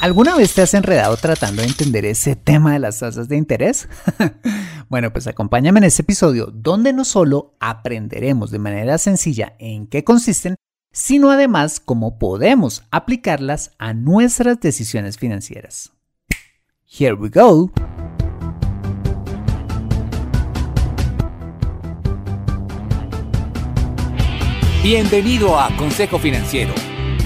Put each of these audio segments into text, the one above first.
¿Alguna vez te has enredado tratando de entender ese tema de las tasas de interés? bueno, pues acompáñame en este episodio donde no solo aprenderemos de manera sencilla en qué consisten, sino además cómo podemos aplicarlas a nuestras decisiones financieras. Here we go. Bienvenido a Consejo Financiero,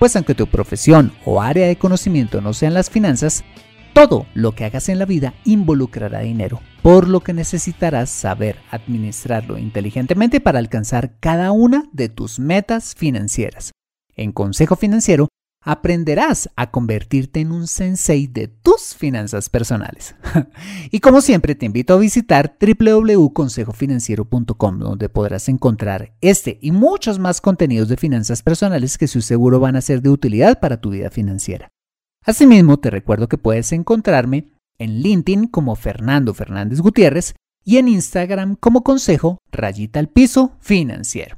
pues aunque tu profesión o área de conocimiento no sean las finanzas, todo lo que hagas en la vida involucrará dinero, por lo que necesitarás saber administrarlo inteligentemente para alcanzar cada una de tus metas financieras. En Consejo Financiero aprenderás a convertirte en un sensei de tus finanzas personales. y como siempre te invito a visitar www.consejofinanciero.com donde podrás encontrar este y muchos más contenidos de finanzas personales que su seguro van a ser de utilidad para tu vida financiera. Asimismo, te recuerdo que puedes encontrarme en LinkedIn como Fernando Fernández Gutiérrez y en Instagram como Consejo Rayita al Piso Financiero.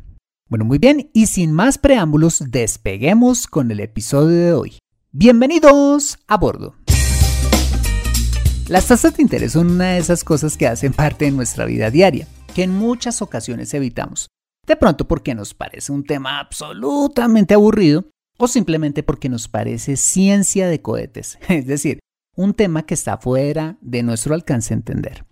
Bueno, muy bien, y sin más preámbulos, despeguemos con el episodio de hoy. Bienvenidos a bordo. Las tasas de interés son una de esas cosas que hacen parte de nuestra vida diaria, que en muchas ocasiones evitamos. De pronto porque nos parece un tema absolutamente aburrido o simplemente porque nos parece ciencia de cohetes, es decir, un tema que está fuera de nuestro alcance entender.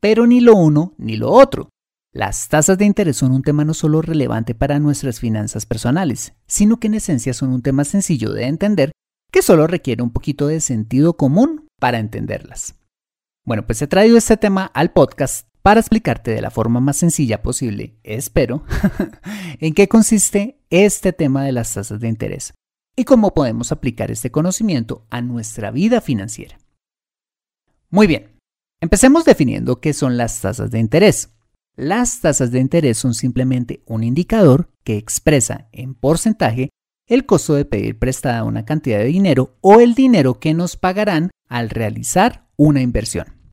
Pero ni lo uno ni lo otro. Las tasas de interés son un tema no solo relevante para nuestras finanzas personales, sino que en esencia son un tema sencillo de entender que solo requiere un poquito de sentido común para entenderlas. Bueno, pues he traído este tema al podcast para explicarte de la forma más sencilla posible, espero, en qué consiste este tema de las tasas de interés y cómo podemos aplicar este conocimiento a nuestra vida financiera. Muy bien, empecemos definiendo qué son las tasas de interés. Las tasas de interés son simplemente un indicador que expresa en porcentaje el costo de pedir prestada una cantidad de dinero o el dinero que nos pagarán al realizar una inversión.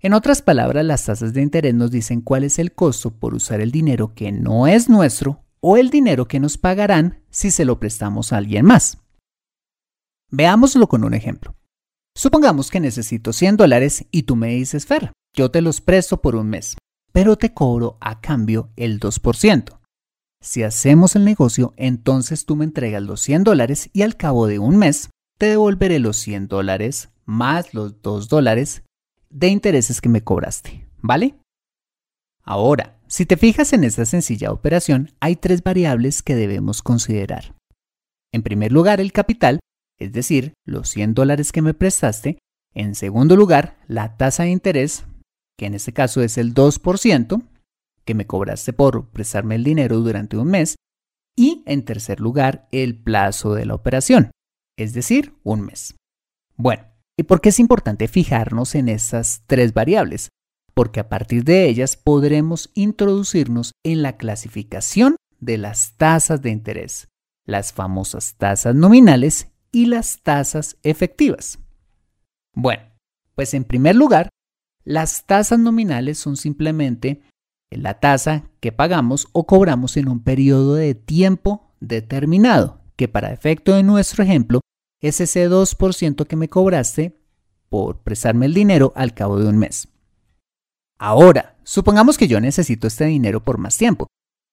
En otras palabras, las tasas de interés nos dicen cuál es el costo por usar el dinero que no es nuestro o el dinero que nos pagarán si se lo prestamos a alguien más. Veámoslo con un ejemplo. Supongamos que necesito 100 dólares y tú me dices, Fer, yo te los presto por un mes pero te cobro a cambio el 2%. Si hacemos el negocio, entonces tú me entregas los 100 dólares y al cabo de un mes te devolveré los 100 dólares más los 2 dólares de intereses que me cobraste, ¿vale? Ahora, si te fijas en esta sencilla operación, hay tres variables que debemos considerar. En primer lugar, el capital, es decir, los 100 dólares que me prestaste. En segundo lugar, la tasa de interés, que en este caso es el 2%, que me cobraste por prestarme el dinero durante un mes. Y en tercer lugar, el plazo de la operación, es decir, un mes. Bueno, ¿y por qué es importante fijarnos en estas tres variables? Porque a partir de ellas podremos introducirnos en la clasificación de las tasas de interés, las famosas tasas nominales y las tasas efectivas. Bueno, pues en primer lugar, las tasas nominales son simplemente la tasa que pagamos o cobramos en un periodo de tiempo determinado, que para efecto de nuestro ejemplo es ese 2% que me cobraste por prestarme el dinero al cabo de un mes. Ahora, supongamos que yo necesito este dinero por más tiempo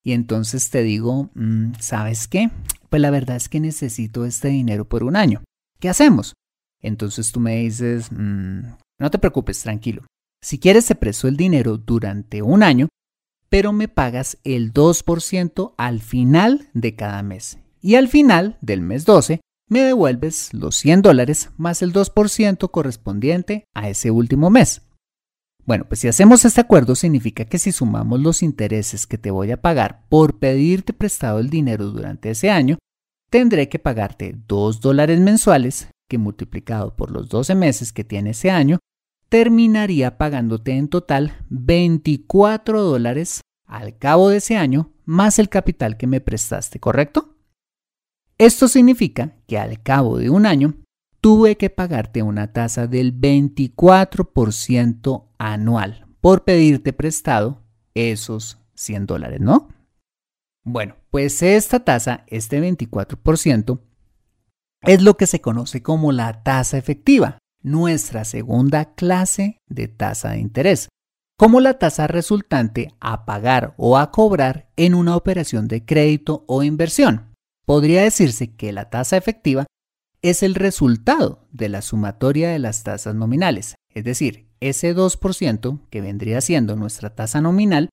y entonces te digo, mm, ¿sabes qué? pues la verdad es que necesito este dinero por un año. ¿Qué hacemos? Entonces tú me dices, mm, no te preocupes, tranquilo. Si quieres te presto el dinero durante un año, pero me pagas el 2% al final de cada mes. Y al final del mes 12 me devuelves los 100 dólares más el 2% correspondiente a ese último mes. Bueno, pues si hacemos este acuerdo significa que si sumamos los intereses que te voy a pagar por pedirte prestado el dinero durante ese año, tendré que pagarte 2 dólares mensuales que multiplicado por los 12 meses que tiene ese año, terminaría pagándote en total 24 dólares al cabo de ese año más el capital que me prestaste, ¿correcto? Esto significa que al cabo de un año tuve que pagarte una tasa del 24% anual por pedirte prestado esos 100 dólares, ¿no? Bueno, pues esta tasa, este 24%, es lo que se conoce como la tasa efectiva, nuestra segunda clase de tasa de interés, como la tasa resultante a pagar o a cobrar en una operación de crédito o inversión. Podría decirse que la tasa efectiva es el resultado de la sumatoria de las tasas nominales, es decir, ese 2% que vendría siendo nuestra tasa nominal,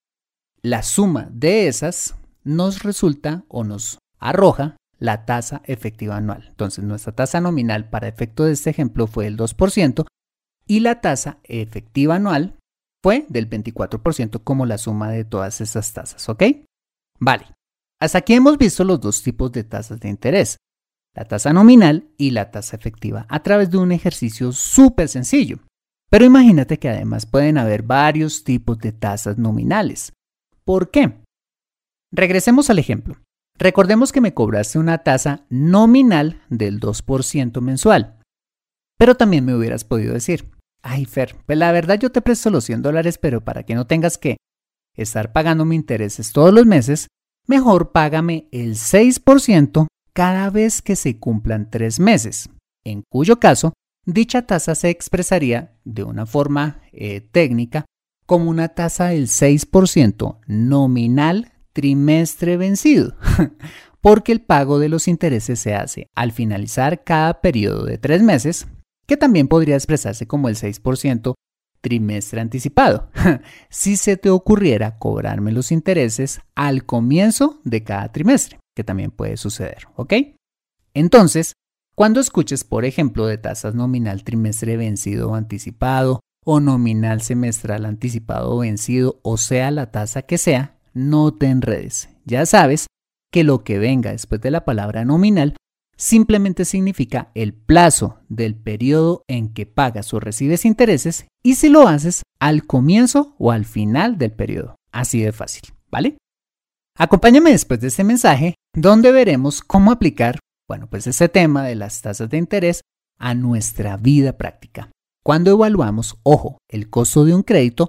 la suma de esas nos resulta o nos arroja la tasa efectiva anual. Entonces, nuestra tasa nominal para efecto de este ejemplo fue el 2% y la tasa efectiva anual fue del 24% como la suma de todas esas tasas, ¿ok? Vale. Hasta aquí hemos visto los dos tipos de tasas de interés, la tasa nominal y la tasa efectiva, a través de un ejercicio súper sencillo. Pero imagínate que además pueden haber varios tipos de tasas nominales. ¿Por qué? Regresemos al ejemplo. Recordemos que me cobraste una tasa nominal del 2% mensual. Pero también me hubieras podido decir, ay Fer, pues la verdad yo te presto los 100 dólares, pero para que no tengas que estar pagando mis intereses todos los meses, mejor págame el 6% cada vez que se cumplan tres meses, en cuyo caso dicha tasa se expresaría de una forma eh, técnica como una tasa del 6% nominal trimestre vencido, porque el pago de los intereses se hace al finalizar cada periodo de tres meses, que también podría expresarse como el 6% trimestre anticipado, si se te ocurriera cobrarme los intereses al comienzo de cada trimestre, que también puede suceder, ¿ok? Entonces, cuando escuches, por ejemplo, de tasas nominal trimestre vencido o anticipado, o nominal semestral anticipado o vencido, o sea la tasa que sea, no te enredes. Ya sabes que lo que venga después de la palabra nominal simplemente significa el plazo del periodo en que pagas o recibes intereses y si lo haces al comienzo o al final del periodo. Así de fácil, ¿vale? Acompáñame después de este mensaje donde veremos cómo aplicar, bueno, pues ese tema de las tasas de interés a nuestra vida práctica. Cuando evaluamos, ojo, el costo de un crédito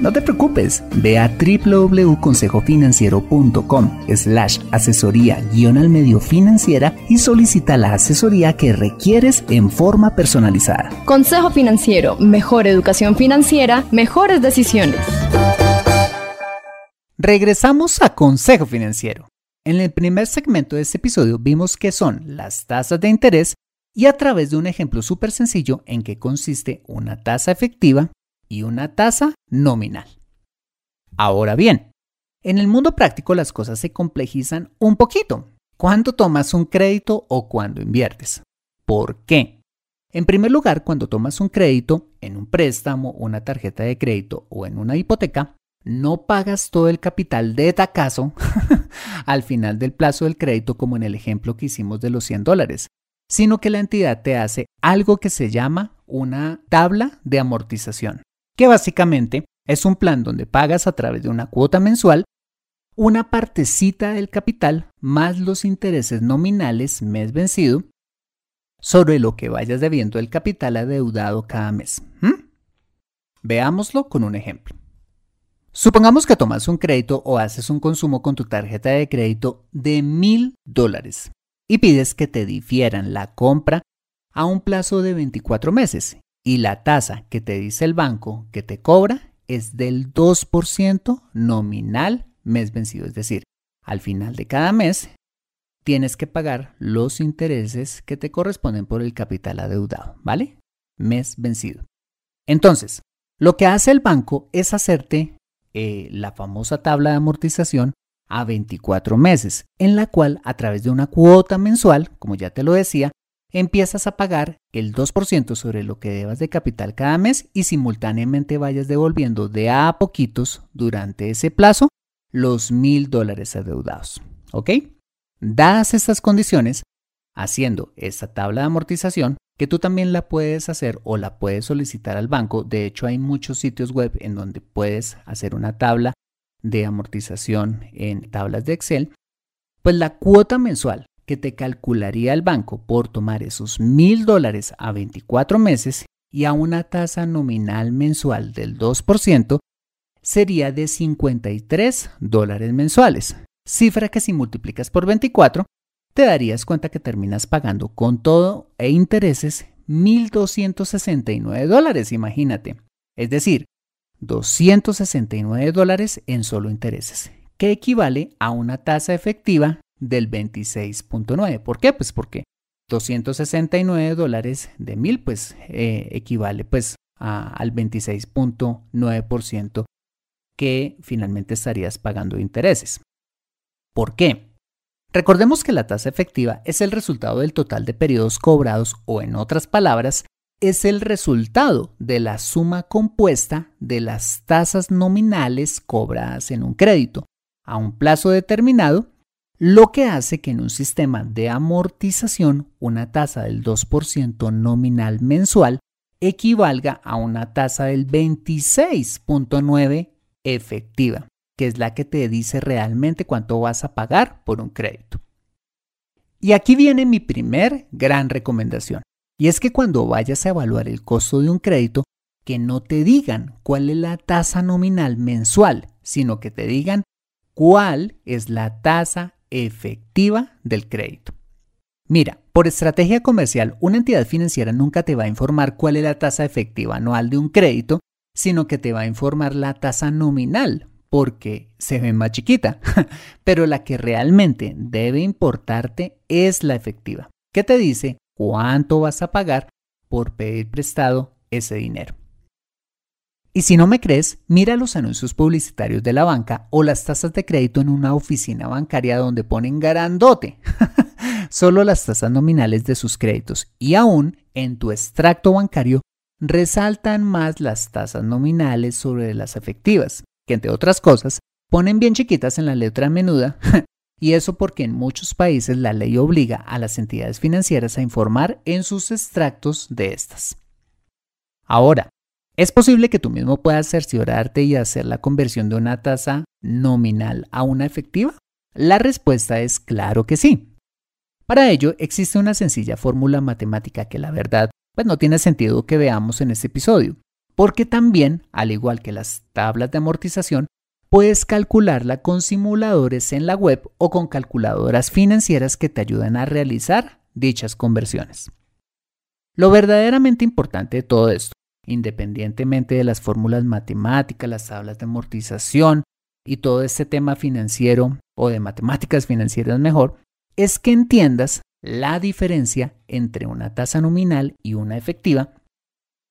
no te preocupes, ve a www.consejofinanciero.com slash asesoría guion al medio financiera y solicita la asesoría que requieres en forma personalizada. Consejo Financiero, mejor educación financiera, mejores decisiones. Regresamos a Consejo Financiero. En el primer segmento de este episodio vimos qué son las tasas de interés y a través de un ejemplo súper sencillo en que consiste una tasa efectiva y una tasa nominal. Ahora bien, en el mundo práctico las cosas se complejizan un poquito. ¿Cuándo tomas un crédito o cuándo inviertes? ¿Por qué? En primer lugar, cuando tomas un crédito en un préstamo, una tarjeta de crédito o en una hipoteca, no pagas todo el capital de tacazo al final del plazo del crédito como en el ejemplo que hicimos de los 100 dólares, sino que la entidad te hace algo que se llama una tabla de amortización que básicamente es un plan donde pagas a través de una cuota mensual una partecita del capital más los intereses nominales mes vencido sobre lo que vayas debiendo el capital adeudado cada mes. Veámoslo con un ejemplo. Supongamos que tomas un crédito o haces un consumo con tu tarjeta de crédito de mil dólares y pides que te difieran la compra a un plazo de 24 meses y la tasa que te dice el banco que te cobra es del 2% nominal mes vencido. Es decir, al final de cada mes tienes que pagar los intereses que te corresponden por el capital adeudado, ¿vale? Mes vencido. Entonces, lo que hace el banco es hacerte eh, la famosa tabla de amortización a 24 meses, en la cual a través de una cuota mensual, como ya te lo decía, empiezas a pagar el 2% sobre lo que debas de capital cada mes y simultáneamente vayas devolviendo de a poquitos durante ese plazo los mil dólares adeudados. ¿Ok? Dadas estas condiciones, haciendo esta tabla de amortización, que tú también la puedes hacer o la puedes solicitar al banco. De hecho, hay muchos sitios web en donde puedes hacer una tabla de amortización en tablas de Excel. Pues la cuota mensual que te calcularía el banco por tomar esos mil dólares a 24 meses y a una tasa nominal mensual del 2% sería de 53 dólares mensuales, cifra que si multiplicas por 24 te darías cuenta que terminas pagando con todo e intereses 1.269 dólares, imagínate. Es decir, 269 dólares en solo intereses, que equivale a una tasa efectiva del 26.9. ¿Por qué? Pues porque 269 dólares de 1000 pues eh, equivale pues al 26.9% que finalmente estarías pagando intereses. ¿Por qué? Recordemos que la tasa efectiva es el resultado del total de periodos cobrados o en otras palabras, es el resultado de la suma compuesta de las tasas nominales cobradas en un crédito a un plazo determinado, lo que hace que en un sistema de amortización una tasa del 2% nominal mensual equivalga a una tasa del 26.9 efectiva, que es la que te dice realmente cuánto vas a pagar por un crédito. Y aquí viene mi primer gran recomendación, y es que cuando vayas a evaluar el costo de un crédito, que no te digan cuál es la tasa nominal mensual, sino que te digan cuál es la tasa efectiva del crédito. Mira, por estrategia comercial, una entidad financiera nunca te va a informar cuál es la tasa efectiva anual de un crédito, sino que te va a informar la tasa nominal, porque se ve más chiquita. Pero la que realmente debe importarte es la efectiva, que te dice cuánto vas a pagar por pedir prestado ese dinero. Y si no me crees, mira los anuncios publicitarios de la banca o las tasas de crédito en una oficina bancaria donde ponen garandote. Solo las tasas nominales de sus créditos y aún en tu extracto bancario resaltan más las tasas nominales sobre las efectivas, que entre otras cosas ponen bien chiquitas en la letra menuda, y eso porque en muchos países la ley obliga a las entidades financieras a informar en sus extractos de estas. Ahora, ¿es posible que tú mismo puedas cerciorarte y hacer la conversión de una tasa nominal a una efectiva? La respuesta es claro que sí. Para ello existe una sencilla fórmula matemática que la verdad pues no tiene sentido que veamos en este episodio, porque también, al igual que las tablas de amortización, puedes calcularla con simuladores en la web o con calculadoras financieras que te ayudan a realizar dichas conversiones. Lo verdaderamente importante de todo esto, independientemente de las fórmulas matemáticas, las tablas de amortización y todo este tema financiero o de matemáticas financieras mejor, es que entiendas la diferencia entre una tasa nominal y una efectiva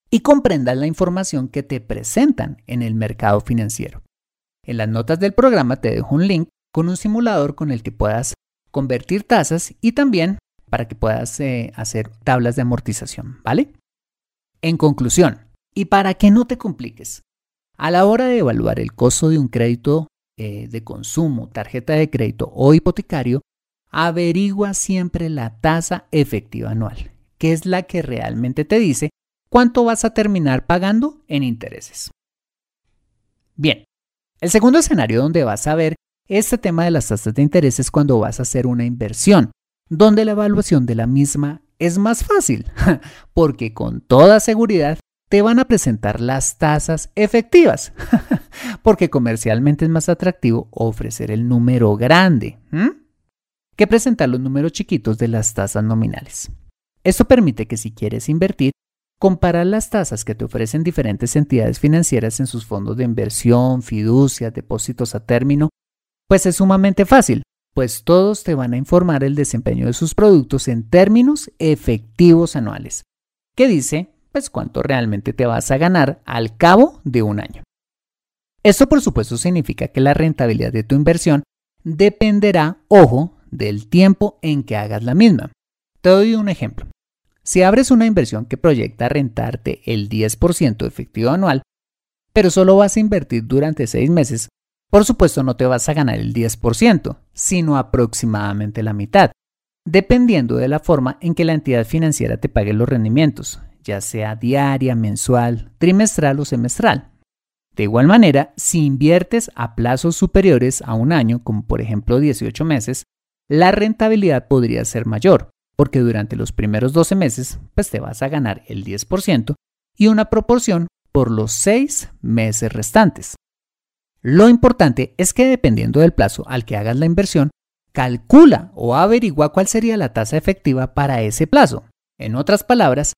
y comprendas la información que te presentan en el mercado financiero. En las notas del programa te dejo un link con un simulador con el que puedas convertir tasas y también para que puedas eh, hacer tablas de amortización, ¿vale? En conclusión, y para que no te compliques, a la hora de evaluar el costo de un crédito eh, de consumo, tarjeta de crédito o hipotecario, averigua siempre la tasa efectiva anual, que es la que realmente te dice cuánto vas a terminar pagando en intereses. Bien, el segundo escenario donde vas a ver este tema de las tasas de interés es cuando vas a hacer una inversión, donde la evaluación de la misma es más fácil, porque con toda seguridad te van a presentar las tasas efectivas, porque comercialmente es más atractivo ofrecer el número grande que presentar los números chiquitos de las tasas nominales. Esto permite que si quieres invertir, comparar las tasas que te ofrecen diferentes entidades financieras en sus fondos de inversión, fiducias, depósitos a término, pues es sumamente fácil, pues todos te van a informar el desempeño de sus productos en términos efectivos anuales, que dice pues cuánto realmente te vas a ganar al cabo de un año. Esto por supuesto significa que la rentabilidad de tu inversión dependerá, ojo, del tiempo en que hagas la misma. Te doy un ejemplo. Si abres una inversión que proyecta rentarte el 10% efectivo anual, pero solo vas a invertir durante 6 meses, por supuesto no te vas a ganar el 10%, sino aproximadamente la mitad, dependiendo de la forma en que la entidad financiera te pague los rendimientos, ya sea diaria, mensual, trimestral o semestral. De igual manera, si inviertes a plazos superiores a un año, como por ejemplo 18 meses, la rentabilidad podría ser mayor, porque durante los primeros 12 meses pues te vas a ganar el 10% y una proporción por los 6 meses restantes. Lo importante es que dependiendo del plazo al que hagas la inversión, calcula o averigua cuál sería la tasa efectiva para ese plazo. En otras palabras,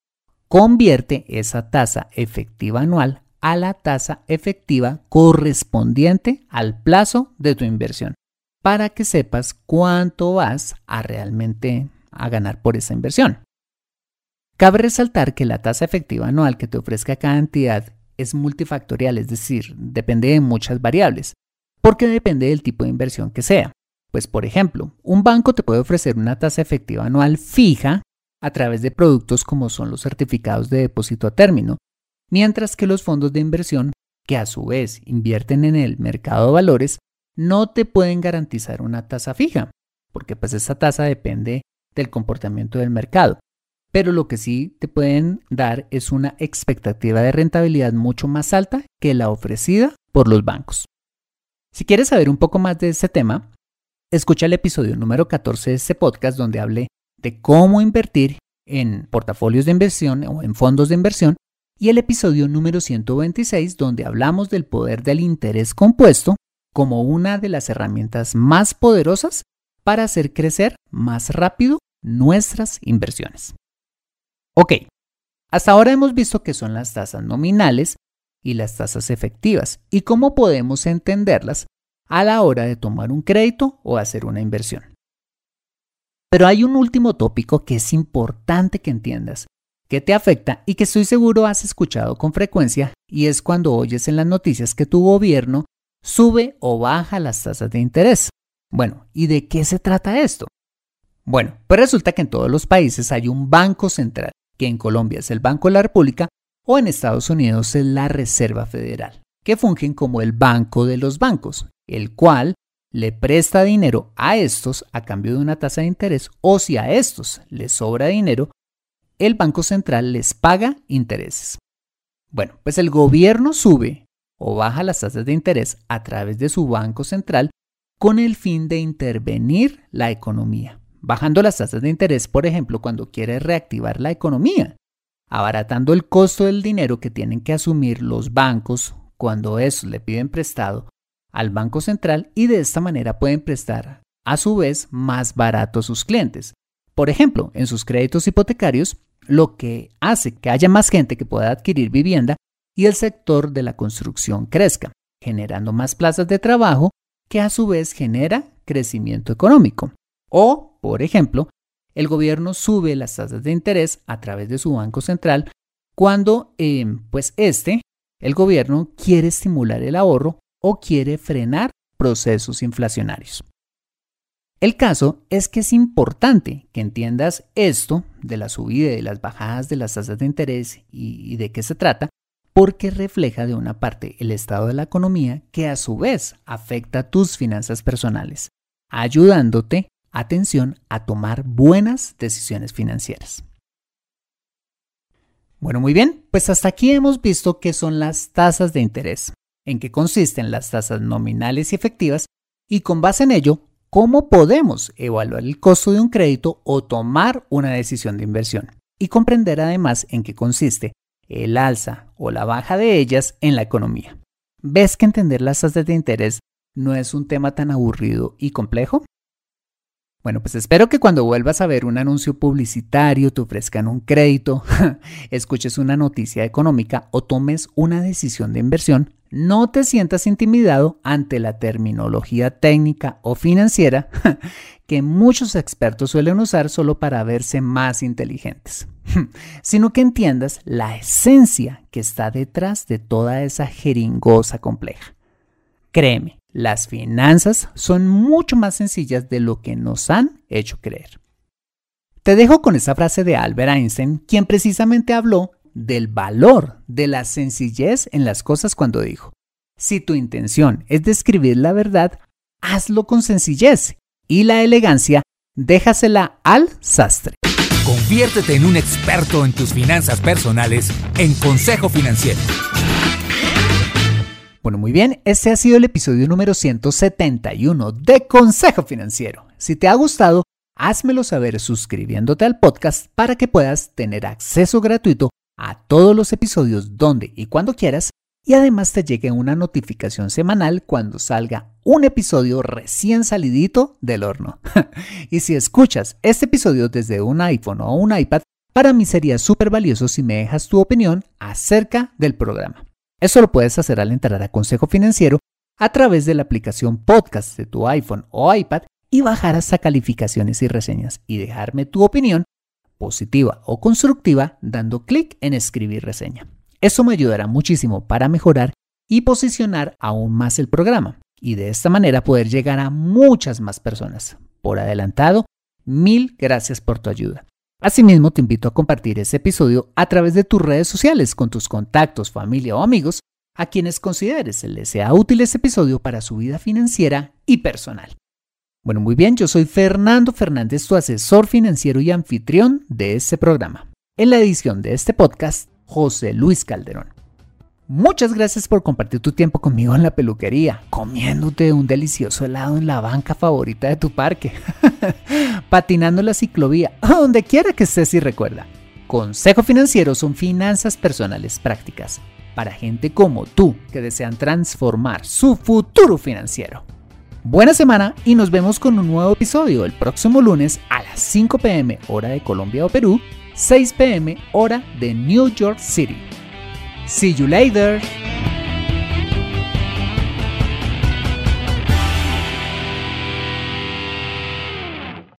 convierte esa tasa efectiva anual a la tasa efectiva correspondiente al plazo de tu inversión para que sepas cuánto vas a realmente a ganar por esa inversión. Cabe resaltar que la tasa efectiva anual que te ofrezca cada entidad es multifactorial, es decir, depende de muchas variables, porque depende del tipo de inversión que sea. Pues por ejemplo, un banco te puede ofrecer una tasa efectiva anual fija a través de productos como son los certificados de depósito a término, mientras que los fondos de inversión, que a su vez invierten en el mercado de valores, no te pueden garantizar una tasa fija, porque pues esa tasa depende del comportamiento del mercado. Pero lo que sí te pueden dar es una expectativa de rentabilidad mucho más alta que la ofrecida por los bancos. Si quieres saber un poco más de este tema, escucha el episodio número 14 de este podcast donde hablé de cómo invertir en portafolios de inversión o en fondos de inversión y el episodio número 126 donde hablamos del poder del interés compuesto como una de las herramientas más poderosas para hacer crecer más rápido nuestras inversiones. Ok, hasta ahora hemos visto qué son las tasas nominales y las tasas efectivas y cómo podemos entenderlas a la hora de tomar un crédito o hacer una inversión. Pero hay un último tópico que es importante que entiendas, que te afecta y que estoy seguro has escuchado con frecuencia y es cuando oyes en las noticias que tu gobierno sube o baja las tasas de interés. Bueno, ¿y de qué se trata esto? Bueno, pues resulta que en todos los países hay un banco central, que en Colombia es el Banco de la República o en Estados Unidos es la Reserva Federal, que fungen como el banco de los bancos, el cual le presta dinero a estos a cambio de una tasa de interés o si a estos les sobra dinero, el Banco Central les paga intereses. Bueno, pues el gobierno sube o baja las tasas de interés a través de su banco central con el fin de intervenir la economía, bajando las tasas de interés, por ejemplo, cuando quiere reactivar la economía, abaratando el costo del dinero que tienen que asumir los bancos cuando esos le piden prestado al Banco Central y de esta manera pueden prestar a su vez más barato a sus clientes. Por ejemplo, en sus créditos hipotecarios, lo que hace que haya más gente que pueda adquirir vivienda y el sector de la construcción crezca, generando más plazas de trabajo que a su vez genera crecimiento económico. O, por ejemplo, el gobierno sube las tasas de interés a través de su banco central cuando, em, pues este, el gobierno quiere estimular el ahorro o quiere frenar procesos inflacionarios. El caso es que es importante que entiendas esto de la subida y las bajadas de las tasas de interés y de qué se trata, porque refleja de una parte el estado de la economía que a su vez afecta tus finanzas personales, ayudándote, atención, a tomar buenas decisiones financieras. Bueno, muy bien, pues hasta aquí hemos visto qué son las tasas de interés, en qué consisten las tasas nominales y efectivas y con base en ello, cómo podemos evaluar el costo de un crédito o tomar una decisión de inversión y comprender además en qué consiste el alza o la baja de ellas en la economía. ¿Ves que entender las tasas de interés no es un tema tan aburrido y complejo? Bueno, pues espero que cuando vuelvas a ver un anuncio publicitario, te ofrezcan un crédito, escuches una noticia económica o tomes una decisión de inversión, no te sientas intimidado ante la terminología técnica o financiera que muchos expertos suelen usar solo para verse más inteligentes, sino que entiendas la esencia que está detrás de toda esa jeringosa compleja. Créeme, las finanzas son mucho más sencillas de lo que nos han hecho creer. Te dejo con esa frase de Albert Einstein, quien precisamente habló del valor de la sencillez en las cosas cuando dijo, si tu intención es describir la verdad, hazlo con sencillez y la elegancia déjasela al sastre. Conviértete en un experto en tus finanzas personales en Consejo Financiero. Bueno, muy bien, este ha sido el episodio número 171 de Consejo Financiero. Si te ha gustado, házmelo saber suscribiéndote al podcast para que puedas tener acceso gratuito a todos los episodios donde y cuando quieras y además te llegue una notificación semanal cuando salga un episodio recién salidito del horno. y si escuchas este episodio desde un iPhone o un iPad, para mí sería súper valioso si me dejas tu opinión acerca del programa. Eso lo puedes hacer al entrar a Consejo Financiero a través de la aplicación podcast de tu iPhone o iPad y bajar hasta calificaciones y reseñas y dejarme tu opinión positiva o constructiva dando clic en escribir reseña. Eso me ayudará muchísimo para mejorar y posicionar aún más el programa y de esta manera poder llegar a muchas más personas. Por adelantado, mil gracias por tu ayuda. Asimismo, te invito a compartir este episodio a través de tus redes sociales con tus contactos, familia o amigos a quienes consideres les sea útil este episodio para su vida financiera y personal. Bueno, muy bien, yo soy Fernando Fernández, tu asesor financiero y anfitrión de este programa. En la edición de este podcast, José Luis Calderón. Muchas gracias por compartir tu tiempo conmigo en la peluquería, comiéndote un delicioso helado en la banca favorita de tu parque, patinando la ciclovía, donde quiera que estés y recuerda. Consejo Financiero son finanzas personales prácticas para gente como tú que desean transformar su futuro financiero. Buena semana y nos vemos con un nuevo episodio el próximo lunes a las 5 pm hora de Colombia o Perú, 6 pm hora de New York City. See you later.